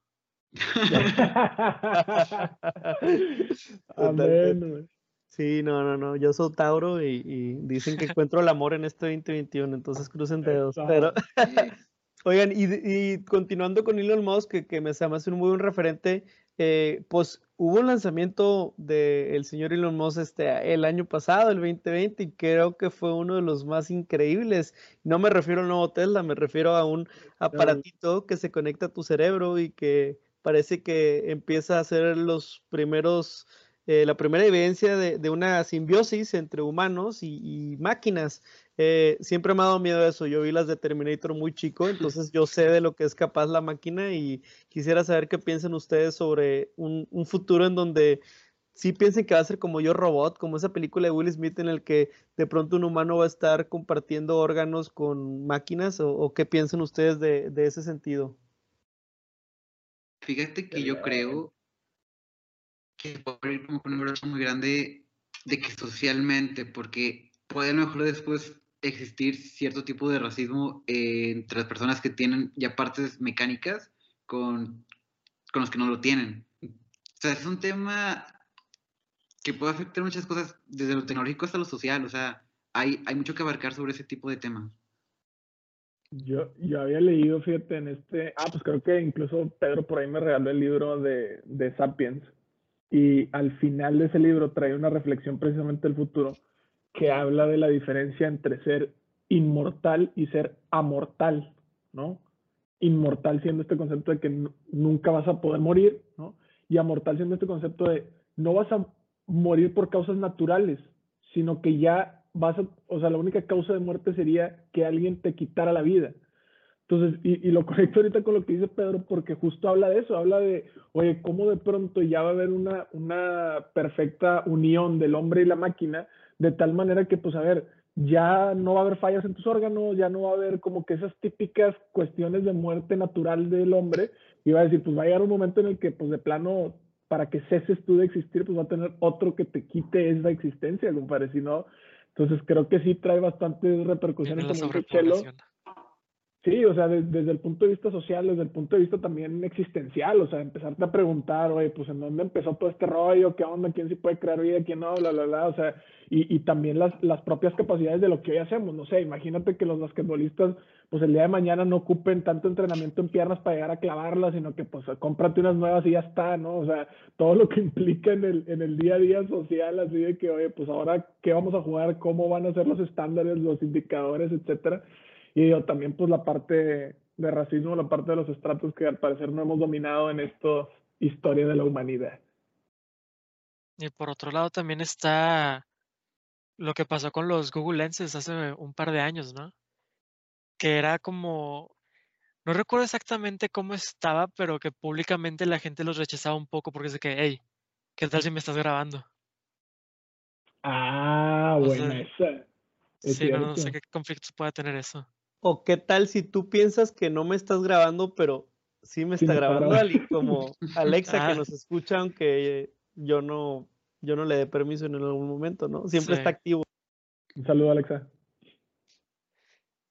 Speaker 4: *laughs*
Speaker 3: Sí, no, no, no. Yo soy Tauro y, dicen que encuentro el amor en este 2021, entonces crucen dedos. Pero, *laughs* oigan, y, continuando con Elon Musk, que, que me, hace un muy buen referente, eh, pues hubo un lanzamiento del señor Elon Musk este, el año pasado, el 2020, y creo que fue uno de los más increíbles. No me refiero al nuevo Tesla, me refiero a un aparatito que se conecta a tu cerebro y que parece que empieza a hacer los primeros eh, la primera evidencia de, una simbiosis entre humanos y, máquinas. Eh, siempre me ha dado miedo eso. Yo vi las de Terminator muy chico, *laughs* entonces yo sé de lo que es capaz la máquina y quisiera saber qué piensan ustedes sobre un, futuro en donde sí piensen que va a ser como yo robot, como esa película de Will Smith en el que de pronto un humano va a estar compartiendo órganos con máquinas o, qué piensan ustedes de, de ese sentido.
Speaker 5: Fíjate que yo creo que puede ir como con un brazo muy grande de que socialmente, porque puede a lo mejor después existir cierto tipo de racismo entre las personas que tienen ya partes mecánicas con, con los que no lo tienen. O sea, es un tema que puede afectar muchas cosas, desde lo tecnológico hasta lo social. O sea, hay, hay mucho que abarcar sobre ese tipo de temas.
Speaker 2: Yo, yo había leído, fíjate, en este, ah, pues creo que incluso Pedro por ahí me regaló el libro de, de Sapiens, y al final de ese libro trae una reflexión precisamente del futuro que habla de la diferencia entre ser inmortal y ser amortal, ¿no? Inmortal siendo este concepto de que nunca vas a poder morir, ¿no? Y amortal siendo este concepto de no vas a morir por causas naturales, sino que ya vas a, o sea, la única causa de muerte sería que alguien te quitara la vida. Entonces, y, lo conecto ahorita con lo que dice Pedro, porque justo habla de eso, habla de, oye, cómo de pronto ya va a haber una, una perfecta unión del hombre y la máquina, de tal manera que, pues, a ver, ya no va a haber fallas en tus órganos, ya no va a haber como que esas típicas cuestiones de muerte natural del hombre, y va a decir, pues va a llegar un momento en el que, pues, de plano, para que ceses tú de existir, pues va a tener otro que te quite esa existencia, compadre, si no, entonces creo que sí trae bastantes repercusiones como el chelo Sí, o sea, desde el punto de vista social, desde el punto de vista también existencial, o sea, empezarte a preguntar, oye, pues en dónde empezó todo este rollo, qué onda, quién sí puede crear vida, quién no, bla, bla, bla, o sea, y, y también las, las propias capacidades de lo que hoy hacemos, no sé, imagínate que los basquetbolistas, pues el día de mañana no ocupen tanto entrenamiento en piernas para llegar a clavarlas, sino que pues cómprate unas nuevas y ya está, ¿no? O sea, todo lo que *laughs* implica en el, en el día a día social, así de que, oye, pues ahora, ¿qué vamos a jugar? ¿Cómo van a ser los estándares, los indicadores, etcétera? Y también pues la parte de racismo, la parte de los estratos que al parecer no hemos dominado en esta historia de la humanidad.
Speaker 4: Y por otro lado también está lo que pasó con los Google Lenses hace un par de años, ¿no? Que era como, no recuerdo exactamente cómo estaba, pero que públicamente la gente los rechazaba un poco porque es de que, hey, ¿qué tal si me estás grabando?
Speaker 2: Ah, bueno, esa.
Speaker 4: sí, no, no sé qué conflictos pueda tener eso.
Speaker 3: O qué tal si tú piensas que no me estás grabando, pero sí me está grabando alguien, como *laughs* Alexa que ah. nos escucha, aunque yo no, yo no le dé permiso en algún momento, ¿no? Siempre está activo.
Speaker 2: Un saludo, Alexa.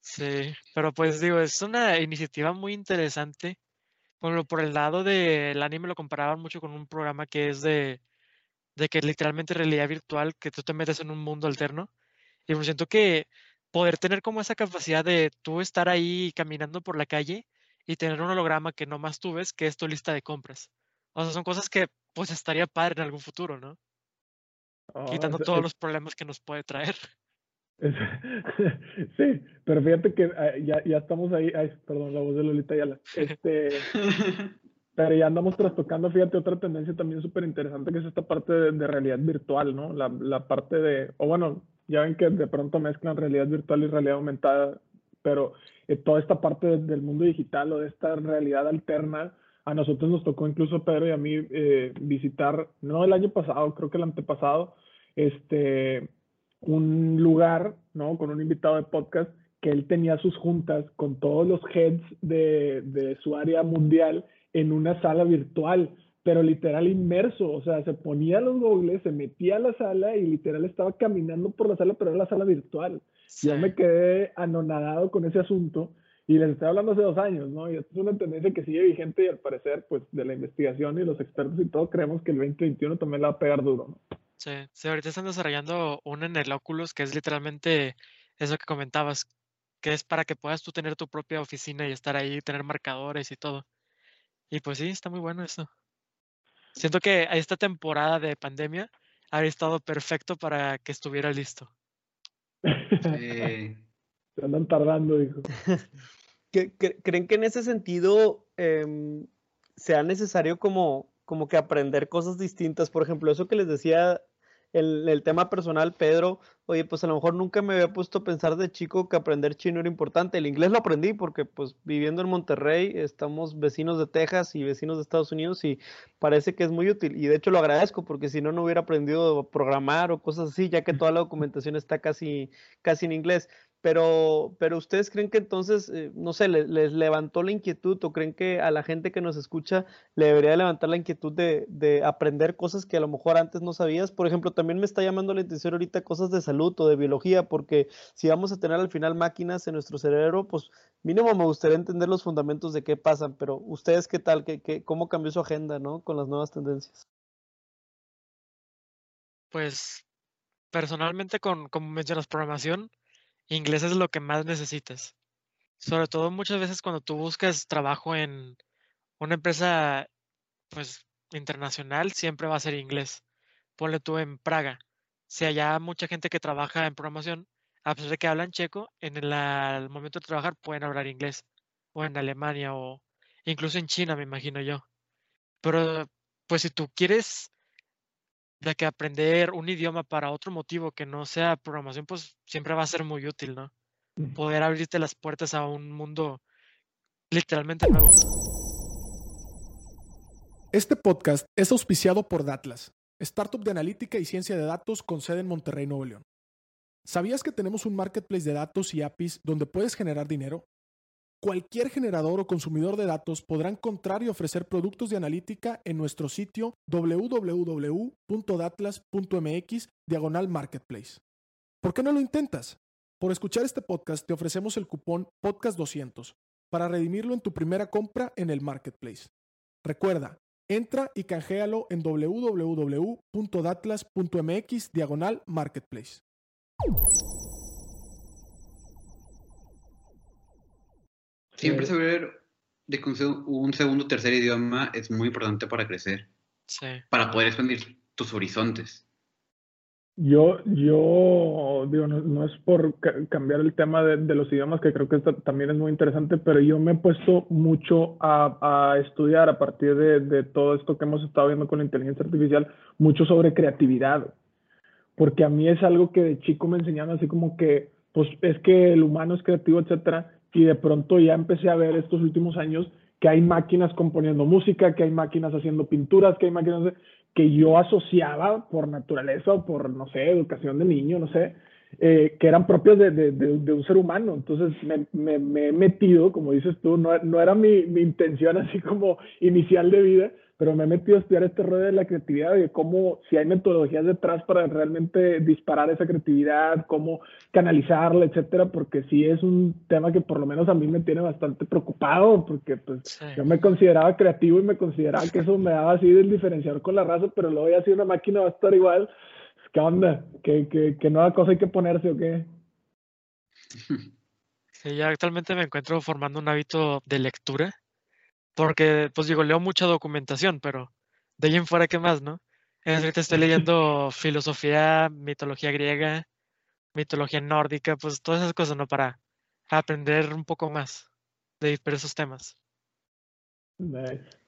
Speaker 4: Sí, pero pues digo, es una iniciativa muy interesante. Por, por el lado del anime lo comparaban mucho con un programa que es de, de que literalmente realidad virtual, que tú te metes en un mundo alterno. Y me siento que poder tener como esa capacidad de tú estar ahí caminando por la calle y tener un holograma que nomás tú ves que es tu lista de compras. O sea, son cosas que pues estaría padre en algún futuro, ¿no? Oh, Quitando todos los problemas que nos puede traer. *laughs*
Speaker 2: sí, pero fíjate que ah, ya, ya estamos ahí, ay, perdón, la voz de Lolita Yala. *laughs* Este, pero ya andamos trastocando, fíjate, otra tendencia también súper interesante que es esta parte de, de, realidad virtual, ¿no? La, la parte de, o bueno, ya ven que de pronto mezclan realidad virtual y realidad aumentada, pero eh, toda esta parte del mundo digital o de esta realidad alterna, a nosotros nos tocó incluso Pedro y a mí eh, visitar, no el año pasado, creo que el antepasado, este, un lugar, ¿no? Con un invitado de podcast que él tenía sus juntas con todos los heads de, de su área mundial en una sala virtual pero literal inmerso, o sea, se ponía los goggles, se metía a la sala y literal estaba caminando por la sala, pero era la sala virtual. Yo me quedé anonadado con ese asunto y les estoy hablando hace dos años, ¿no? Y esto es una tendencia que sigue vigente y al parecer, pues, de la investigación y los expertos y todo, creemos que el 2021 también la va a pegar duro, ¿no?
Speaker 4: Sí, sí, ahorita están desarrollando un en el Oculus que es literalmente eso que comentabas, que es para que puedas tú tener tu propia oficina y estar ahí, tener marcadores y todo. Y pues sí, está muy bueno eso. Siento que esta temporada de pandemia habría estado perfecto para que estuviera listo. *laughs*
Speaker 2: Se andan tardando, dijo. *laughs*
Speaker 3: ¿Creen que en ese sentido em, sea necesario como como que aprender cosas distintas. Por ejemplo, eso que les decía el, el, tema personal, Pedro, oye, pues a lo mejor nunca me había puesto a pensar de chico que aprender chino era importante. El inglés lo aprendí porque pues viviendo en Monterrey estamos vecinos de Texas y vecinos de Estados Unidos y parece que es muy útil. Y de hecho lo agradezco porque si no, no hubiera aprendido a programar o cosas así, ya que toda la documentación está casi, casi en inglés. Pero, pero ustedes creen que entonces, eh, no sé, les, levantó la inquietud o creen que a la gente que nos escucha le debería levantar la inquietud de, de, aprender cosas que a lo mejor antes no sabías. Por ejemplo, también me está llamando la atención ahorita cosas de salud o de biología, porque si vamos a tener al final máquinas en nuestro cerebro, pues mínimo me gustaría entender los fundamentos de qué pasan, pero ustedes qué tal, ¿Qué, qué, cómo cambió su agenda, ¿no? Con las nuevas tendencias.
Speaker 4: Pues personalmente, con, como mencionas, programación, inglés es lo que más necesitas. Sobre todo muchas veces cuando tú buscas trabajo en una empresa pues internacional, siempre va a ser inglés. Ponle tú en Praga. Si hay mucha gente que trabaja en programación, a pesar de que hablan checo, en el, momento de trabajar pueden hablar inglés. O en Alemania o incluso en China, me imagino yo. Pero pues si tú quieres de que aprender un idioma para otro motivo que no sea programación, pues siempre va a ser muy útil, ¿no? Poder abrirte las puertas a un mundo literalmente nuevo.
Speaker 6: Este podcast es auspiciado por Datlas, startup de analítica y ciencia de datos con sede en Monterrey, Nuevo León. ¿Sabías que tenemos un marketplace de datos y APIs donde puedes generar dinero? Cualquier generador o consumidor de datos podrá encontrar y ofrecer productos de analítica en nuestro sitio www.datlas.mx diagonal marketplace. ¿Por qué no lo intentas? Por escuchar este podcast te ofrecemos el cupón podcast200 para redimirlo en tu primera compra en el marketplace. Recuerda, entra y canjealo en www.datlas.mx diagonal marketplace.
Speaker 5: Siempre saber de que un segundo o tercer idioma es muy importante para crecer.
Speaker 4: Sí.
Speaker 5: Para poder expandir tus horizontes.
Speaker 2: Yo, yo digo, no, no es por ca cambiar el tema de, de, los idiomas, que creo que también es muy interesante, pero yo me he puesto mucho a, a estudiar a partir de, de, todo esto que hemos estado viendo con la inteligencia artificial, mucho sobre creatividad. Porque a mí es algo que de chico me enseñaron así como que, pues es que el humano es creativo, etcétera y de pronto ya empecé a ver estos últimos años que hay máquinas componiendo música, que hay máquinas haciendo pinturas, que hay máquinas que yo asociaba por naturaleza o por, no sé, educación de niño, no sé, eh, que eran propias de, de, de, de, un ser humano. Entonces me, me, me, he metido, como dices tú, no, no era mi, mi intención así como inicial de vida, pero me he metido a estudiar este rollo de la creatividad, de cómo, si hay metodologías detrás para realmente disparar esa creatividad, cómo canalizarla, etcétera, porque sí es un tema que por lo menos a mí me tiene bastante preocupado, porque pues sí. yo me consideraba creativo y me consideraba que eso me daba así del diferenciador con la raza, pero luego ya si una máquina va a estar igual, ¿qué onda? ¿Qué, qué, qué nueva cosa hay que ponerse o qué?
Speaker 4: Sí, ya actualmente me encuentro formando un hábito de lectura porque, pues digo, leo mucha documentación, pero de ahí en fuera, ¿qué más, no? Ahorita estoy leyendo filosofía, mitología griega, mitología nórdica, pues todas esas cosas, ¿no? Para aprender un poco más de diversos temas.
Speaker 2: Nice.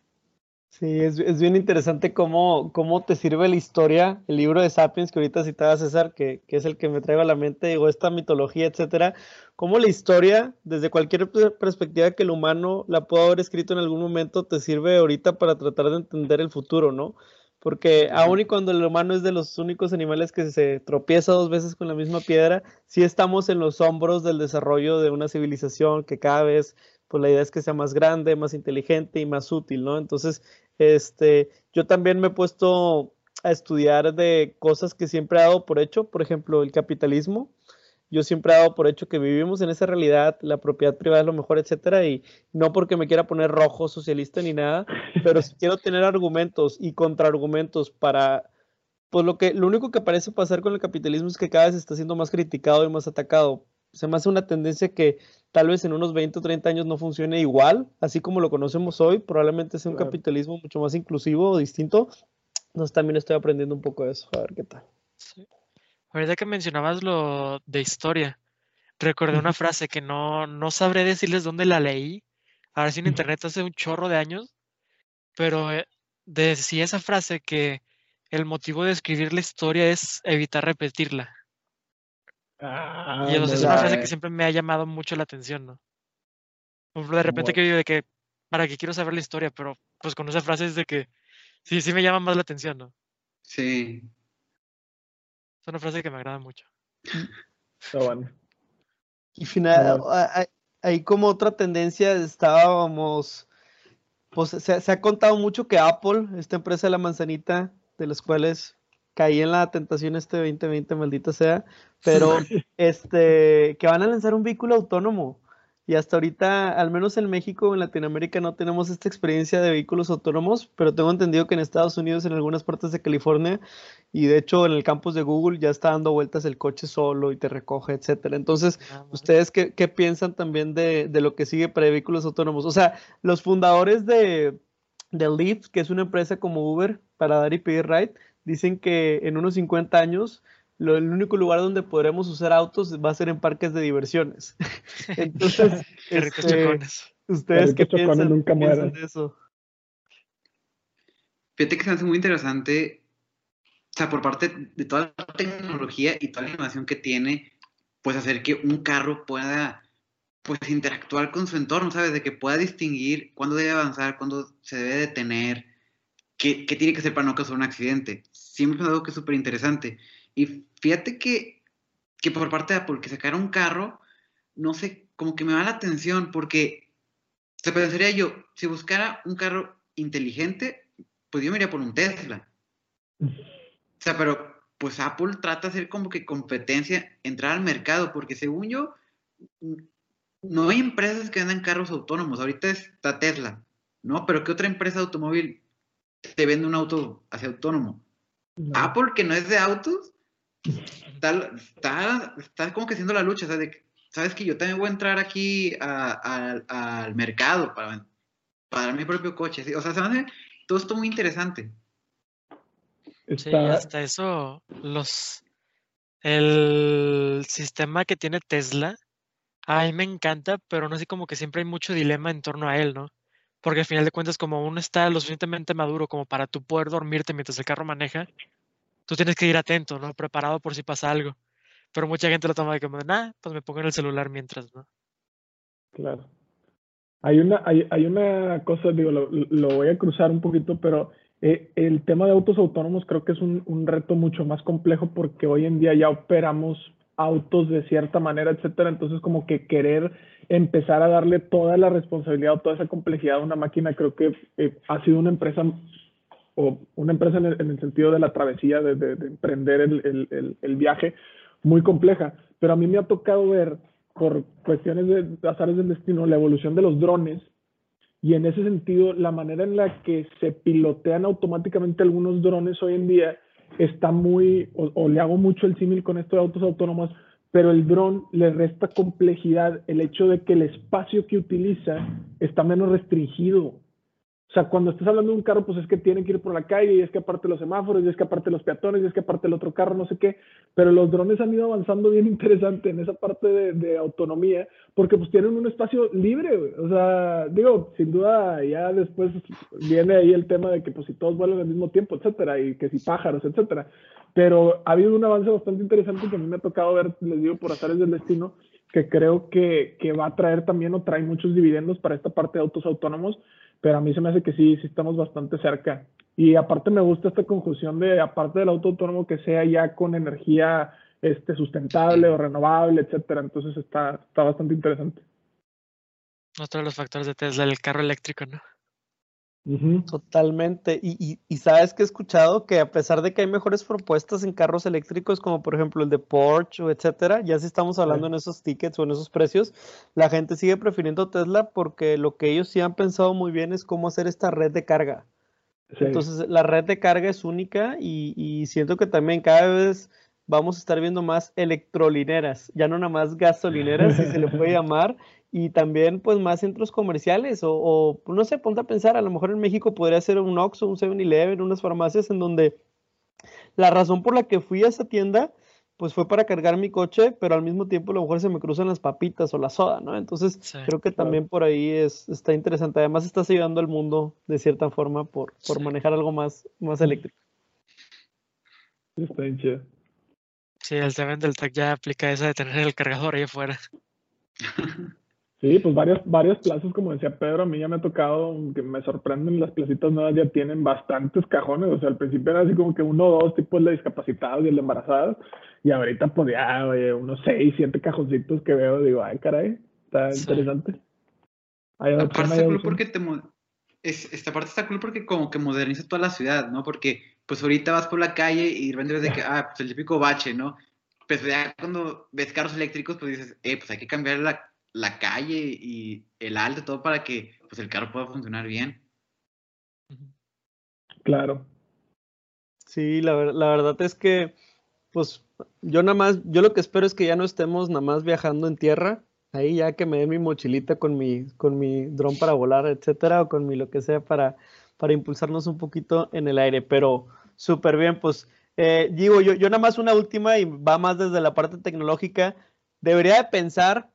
Speaker 3: Sí, es, es, bien interesante cómo, cómo te sirve la historia, el libro de Sapiens que ahorita citaba César, que, que es el que me traigo a la mente, digo, esta mitología, etcétera, cómo la historia, desde cualquier perspectiva que el humano la pueda haber escrito en algún momento, te sirve ahorita para tratar de entender el futuro, ¿no? Porque aun y cuando el humano es de los únicos animales que se tropieza dos veces con la misma piedra, sí estamos en los hombros del desarrollo de una civilización que cada vez pues la idea es que sea más grande, más inteligente y más útil, ¿no? Entonces, este, yo también me he puesto a estudiar de cosas que siempre he dado por hecho, por ejemplo, el capitalismo. Yo siempre he dado por hecho que vivimos en esa realidad, la propiedad privada es lo mejor, etcétera, y no porque me quiera poner rojo socialista ni nada, pero si quiero tener argumentos y contraargumentos para pues lo que lo único que parece pasar con el capitalismo es que cada vez está siendo más criticado y más atacado. Se me hace una tendencia que tal vez en unos 20 o 30 años no funcione igual, así como lo conocemos hoy, probablemente sea un claro. capitalismo mucho más inclusivo o distinto. Entonces también estoy aprendiendo un poco de eso, a ver qué tal.
Speaker 4: Sí. Ahorita que mencionabas lo de historia, recordé una frase que no, no sabré decirles dónde la leí, ahora sí en internet hace un chorro de años, pero eh, de si esa frase que el motivo de escribir la historia es evitar repetirla.
Speaker 2: Ah,
Speaker 4: y es
Speaker 2: me
Speaker 4: una frase que siempre me ha llamado mucho la atención, ¿no? Por ejemplo, de repente
Speaker 2: Bueno.
Speaker 4: que digo de que, ¿para qué quiero saber la historia? Pero pues con esa frase es de que sí, sí me llama más la atención, ¿no?
Speaker 5: Sí.
Speaker 4: Es una frase que me agrada mucho.
Speaker 2: Está bueno.
Speaker 3: Y final, ahí como otra tendencia estábamos, pues se, se ha contado mucho que Apple, esta empresa de la manzanita, de los cuales caí en la tentación este 2020, maldita sea, pero este, que van a lanzar un vehículo autónomo. Y hasta ahorita, al menos en México en Latinoamérica, no tenemos esta experiencia de vehículos autónomos, pero tengo entendido que en Estados Unidos, en algunas partes de California, y de hecho en el campus de Google ya está dando vueltas el coche solo y te recoge, etcétera. Entonces,
Speaker 4: más.
Speaker 3: ¿Ustedes qué, qué piensan también de, de lo que sigue para vehículos autónomos? O sea, los fundadores de, de Lyft, que es una empresa como Uber para dar y pedir ride, dicen que en unos 50 años lo- el único lugar donde podremos usar autos va a ser en parques de diversiones. *laughs* Entonces, *laughs* este,
Speaker 4: chocones.
Speaker 3: ¿ustedes qué piensan,
Speaker 2: nunca
Speaker 3: qué piensan
Speaker 2: mueren.
Speaker 3: de eso?
Speaker 5: Fíjate que se hace muy interesante, o sea, por parte de toda la tecnología y toda la innovación que tiene, pues hacer que un carro pueda, pues interactuar con su entorno, ¿sabes? De que pueda distinguir cuándo debe avanzar, cuándo se debe detener, qué, qué tiene que hacer para no causar un accidente. Siempre es algo que es súper interesante. Y fíjate que, que por parte de Apple, que sacara un carro, no sé, como que me da la atención, porque se pensaría yo, si buscara un carro inteligente, pues yo me iría por un Tesla. O sea, pero pues Apple trata de hacer como que competencia, entrar al mercado, porque según yo, no hay empresas que vendan carros autónomos. Ahorita está Tesla, ¿no? Pero ¿qué otra empresa de automóvil te vende un auto hacia autónomo?
Speaker 2: No.
Speaker 5: Apple, que no es de autos, está, está, está como que haciendo la lucha, o sea, de que, sabes que yo también voy a entrar aquí a- a- al mercado para, para dar mi propio coche, ¿sí? o sea, se hace todo esto muy interesante.
Speaker 4: Sí, hasta eso, los el sistema que tiene Tesla, a mí me encanta, pero no sé como que siempre hay mucho dilema en torno a él, ¿no? Porque al final de cuentas, como uno está lo suficientemente maduro como para tú poder dormirte mientras el carro maneja, tú tienes que ir atento, ¿no? Preparado por si pasa algo. Pero mucha gente lo toma de de, nah, pues me pongo en el celular mientras, ¿no?
Speaker 2: Claro. Hay una, hay, hay una cosa, digo, lo, lo voy a cruzar un poquito, pero eh, el tema de autos autónomos creo que es un, un reto mucho más complejo porque hoy en día ya operamos autos de cierta manera, etcétera. Entonces, como que querer empezar a darle toda la responsabilidad o toda esa complejidad a una máquina, creo que eh, ha sido una empresa o una empresa en el, en el sentido de la travesía, de, de, de emprender el, el, el, viaje, muy compleja. Pero a mí me ha tocado ver por cuestiones de azares del destino, la evolución de los drones y en ese sentido la manera en la que se pilotean automáticamente algunos drones hoy en día está muy, o, le hago mucho el símil con esto de autos autónomos, pero el dron le resta complejidad el hecho de que el espacio que utiliza está menos restringido. O sea, cuando estás hablando de un carro, pues es que tiene que ir por la calle, y es que aparte los semáforos, y es que aparte los peatones, y es que aparte el otro carro, no sé qué. Pero los drones han ido avanzando bien *laughs* interesante en esa parte de, autonomía, porque pues tienen un espacio libre. O sea, digo, sin duda ya después viene ahí el tema de que pues si todos vuelan al mismo tiempo, etcétera, y que si pájaros, etcétera. Pero ha habido un avance bastante interesante que a mí me ha tocado ver, les digo, por azares del destino, que creo que, que va a traer también o trae muchos dividendos para esta parte de autos autónomos pero a mí se me hace que sí, sí estamos bastante cerca. Y aparte me gusta esta conjunción de, aparte del auto autónomo, que sea ya con energía este, sustentable o renovable, etcétera. Entonces está, está bastante interesante.
Speaker 4: Otro de los factores de Tesla, el carro eléctrico, ¿no?
Speaker 3: Totalmente. Y, y, y sabes que he escuchado que a pesar de que hay mejores propuestas en carros eléctricos, como por ejemplo el de Porsche o etcétera, ya si estamos hablando
Speaker 2: Sí.
Speaker 3: en esos tickets o en esos precios, la gente sigue prefiriendo Tesla porque lo que ellos sí han pensado muy bien es cómo hacer esta red de carga.
Speaker 2: Sí.
Speaker 3: Entonces, la red de carga es única y, y siento que también cada vez vamos a estar viendo más electrolineras, ya no nada más gasolineras, si se le puede *laughs* llamar, y también pues más centros comerciales o, o, no sé, ponte a pensar, a lo mejor en México podría ser un Oxxo, un 7-Eleven, unas farmacias en donde la razón por la que fui a esa tienda pues fue para cargar mi coche, pero al mismo tiempo a lo mejor se me cruzan las papitas o la soda, ¿no? Entonces creo que también por ahí es, está interesante. Además estás ayudando al mundo de cierta forma por, por manejar algo más, más eléctrico.
Speaker 2: Está bien chido.
Speaker 4: Sí, el Seven del TAC ya aplica esa de tener el cargador ahí afuera. *laughs*
Speaker 2: Sí, pues varias, varias plazas, como decía Pedro, a mí ya me ha tocado, que me sorprenden, las placitas nuevas ya tienen bastantes cajones, o sea, al principio era así como que uno o dos tipos de discapacitados y el de embarazadas, y ahorita pues ya, oye, unos seis, siete cajoncitos que veo, digo, ay, caray, está interesante.
Speaker 5: aparte está cool porque te... esta parte está cool porque como que moderniza toda la ciudad, ¿no? Porque pues ahorita vas por la calle y de repente de que, ah, pues el típico bache, ¿no? Pues ya cuando ves carros eléctricos, pues dices, eh, pues hay que cambiar la la calle y el alto, todo para que pues, el carro pueda funcionar bien.
Speaker 2: Claro.
Speaker 3: Sí, la, la verdad es que, pues, yo nada más, yo lo que espero es que ya no estemos nada más viajando en tierra, ahí ya que me dé mi mochilita con mi, con mi dron para volar, etcétera, o con mi lo que sea para, para impulsarnos un poquito en el aire, pero súper bien, pues, eh, digo, yo, yo nada más una última y va más desde la parte tecnológica, debería de pensar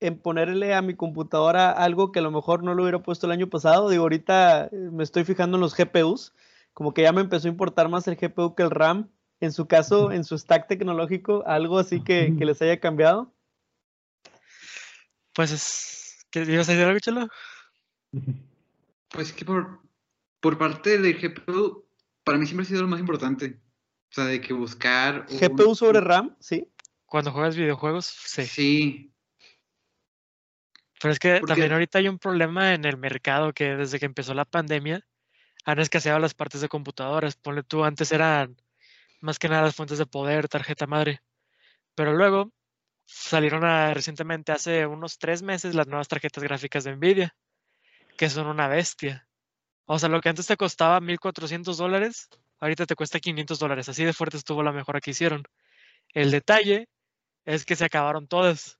Speaker 3: en ponerle a mi computadora algo que a lo mejor no lo hubiera puesto el año pasado. Digo, ahorita eh, me estoy fijando en los GPUs, como que ya me empezó a importar más el GPU que el RAM. En su caso, en su stack tecnológico, algo así que, les haya cambiado.
Speaker 4: Pues es. ¿Qué ibas a decir algo, Chelo?
Speaker 5: Pues que por, por parte del GPU, para mí siempre ha sido lo más importante. O sea, de que buscar.
Speaker 3: ¿GPU sobre RAM? Sí.
Speaker 4: Cuando juegas videojuegos, sí.
Speaker 5: Sí,
Speaker 4: pero es que también ahorita hay un problema en el mercado que desde que empezó la pandemia han escaseado las partes de computadoras. Ponle tú, antes eran más que nada las fuentes de poder, tarjeta madre. Pero luego salieron recientemente, hace unos tres meses, las nuevas tarjetas gráficas de Nvidia, que son una bestia. O sea, lo que antes te costaba 1.400 dólares, ahorita te cuesta 500 dólares. Así de fuerte estuvo la mejora que hicieron. El detalle es que se acabaron todas.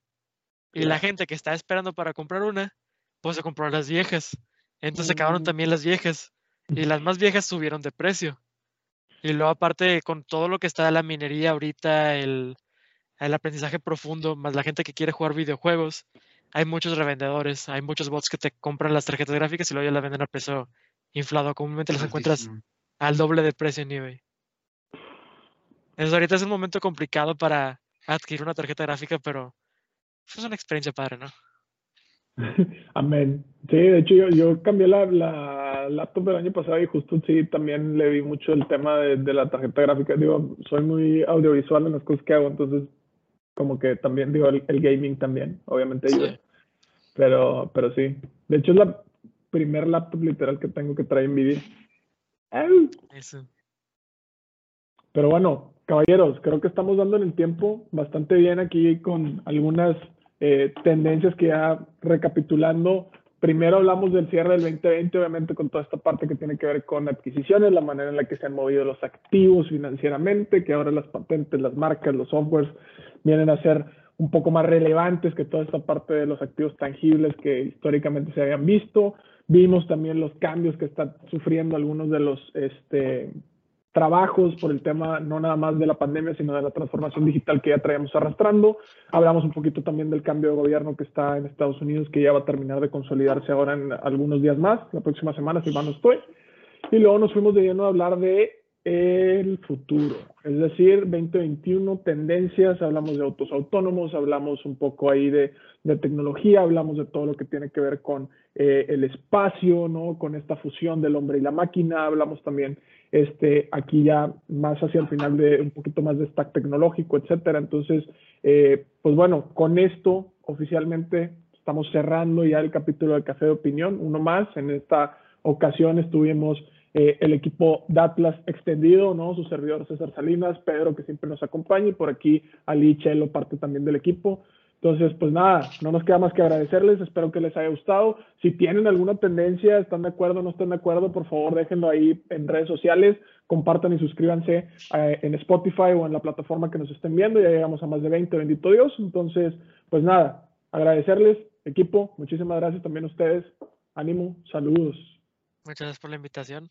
Speaker 4: Y la gente que está esperando para comprar una, pues se compró las viejas. Entonces acabaron mm. también las viejas. Y las más viejas subieron de precio. Y luego aparte con todo lo que está de la minería ahorita, el, el aprendizaje profundo, más la gente que quiere jugar videojuegos, hay muchos revendedores, hay muchos bots que te compran las tarjetas gráficas y luego ya las venden a precio inflado. Comúnmente las encuentras al doble de precio en eBay. Entonces ahorita es un momento complicado para adquirir una tarjeta gráfica, pero es una experiencia padre, ¿no? *laughs*
Speaker 2: Amén. Sí, de hecho yo, yo cambié la, la, laptop del año pasado y justo sí también le vi mucho el tema de, de, la tarjeta gráfica. Digo, soy muy audiovisual en las cosas que hago, entonces como que también, digo, el, gaming también, obviamente yo. Pero, pero sí. De hecho es la primer laptop literal que tengo que traer Nvidia. Eso. Pero bueno, caballeros, creo que estamos dando en el tiempo bastante bien aquí con algunas eh, tendencias que ya recapitulando, primero hablamos del cierre del 2020, obviamente con toda esta parte que tiene que ver con adquisiciones, la manera en la que se han movido los activos financieramente, que ahora las patentes, las marcas, los softwares vienen a ser un poco más relevantes que toda esta parte de los activos tangibles que históricamente se habían visto. Vimos también los cambios que están sufriendo algunos de los este, trabajos por el tema no nada más de la pandemia, sino de la transformación digital que ya traíamos arrastrando. Hablamos un poquito también del cambio de gobierno que está en Estados Unidos, que ya va a terminar de consolidarse ahora en algunos días más, la próxima semana, si mal no estoy. Y luego nos fuimos de lleno a hablar de el futuro, es decir, 2021, tendencias, hablamos de autos autónomos, hablamos un poco ahí de, de tecnología, hablamos de todo lo que tiene que ver con eh, el espacio, ¿no? Con esta fusión del hombre y la máquina, hablamos también este, aquí ya más hacia el final de un poquito más de stack tecnológico, etcétera. Entonces, eh, pues bueno, con esto oficialmente estamos cerrando ya el capítulo de Café de Opinión, uno más. En esta ocasión estuvimos eh, el equipo Datlas extendido, ¿no? Su servidor César Salinas, Pedro, que siempre nos acompaña, y por aquí Ali Chelo, parte también del equipo. Entonces, pues nada, no nos queda más que agradecerles, espero que les haya gustado. Si tienen alguna tendencia, están de acuerdo o no están de acuerdo, por favor déjenlo ahí en redes sociales, compartan y suscríbanse eh, en Spotify o en la plataforma que nos estén viendo, ya llegamos a más de 20, bendito Dios. Entonces, pues nada, agradecerles, equipo, muchísimas gracias también a ustedes, ánimo, saludos.
Speaker 4: Muchas gracias por la invitación.